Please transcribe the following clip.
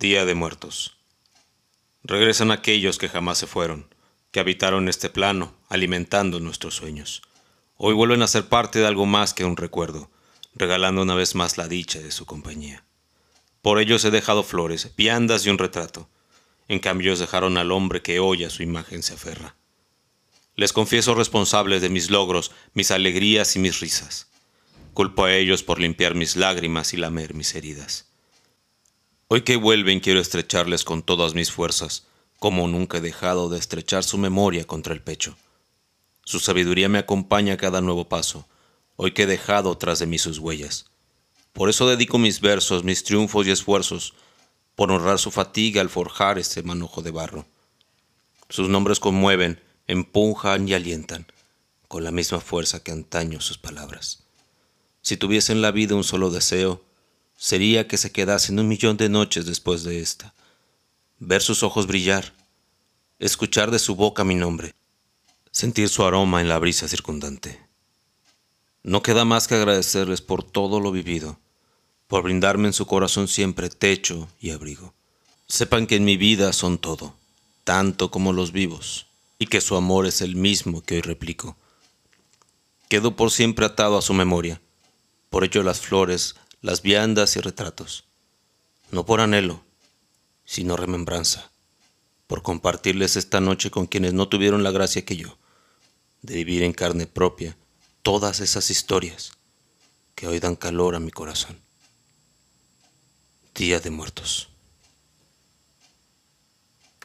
Día de Muertos. Regresan aquellos que jamás se fueron, que habitaron este plano, alimentando nuestros sueños. Hoy vuelven a ser parte de algo más que un recuerdo, regalando una vez más la dicha de su compañía. Por ellos he dejado flores, viandas y un retrato. En cambio ellos dejaron al hombre que hoy a su imagen se aferra. Les confieso responsables de mis logros, mis alegrías y mis risas. Culpo a ellos por limpiar mis lágrimas y lamer mis heridas. Hoy que vuelven quiero estrecharles con todas mis fuerzas, como nunca he dejado de estrechar su memoria contra el pecho. Su sabiduría me acompaña a cada nuevo paso, hoy que he dejado tras de mí sus huellas. Por eso dedico mis versos, mis triunfos y esfuerzos, por honrar su fatiga al forjar este manojo de barro. Sus nombres conmueven, empujan y alientan, con la misma fuerza que antaño sus palabras. Si tuviese en la vida un solo deseo, sería que se quedasen un millón de noches después de esta, ver sus ojos brillar, escuchar de su boca mi nombre, sentir su aroma en la brisa circundante. No queda más que agradecerles por todo lo vivido, por brindarme en su corazón siempre techo y abrigo. Sepan que en mi vida son todo, tanto como los vivos, y que su amor es el mismo que hoy replico. Quedo por siempre atado a su memoria, por ello las flores las viandas y retratos, no por anhelo, sino remembranza, por compartirles esta noche con quienes no tuvieron la gracia que yo, de vivir en carne propia todas esas historias que hoy dan calor a mi corazón. Día de Muertos.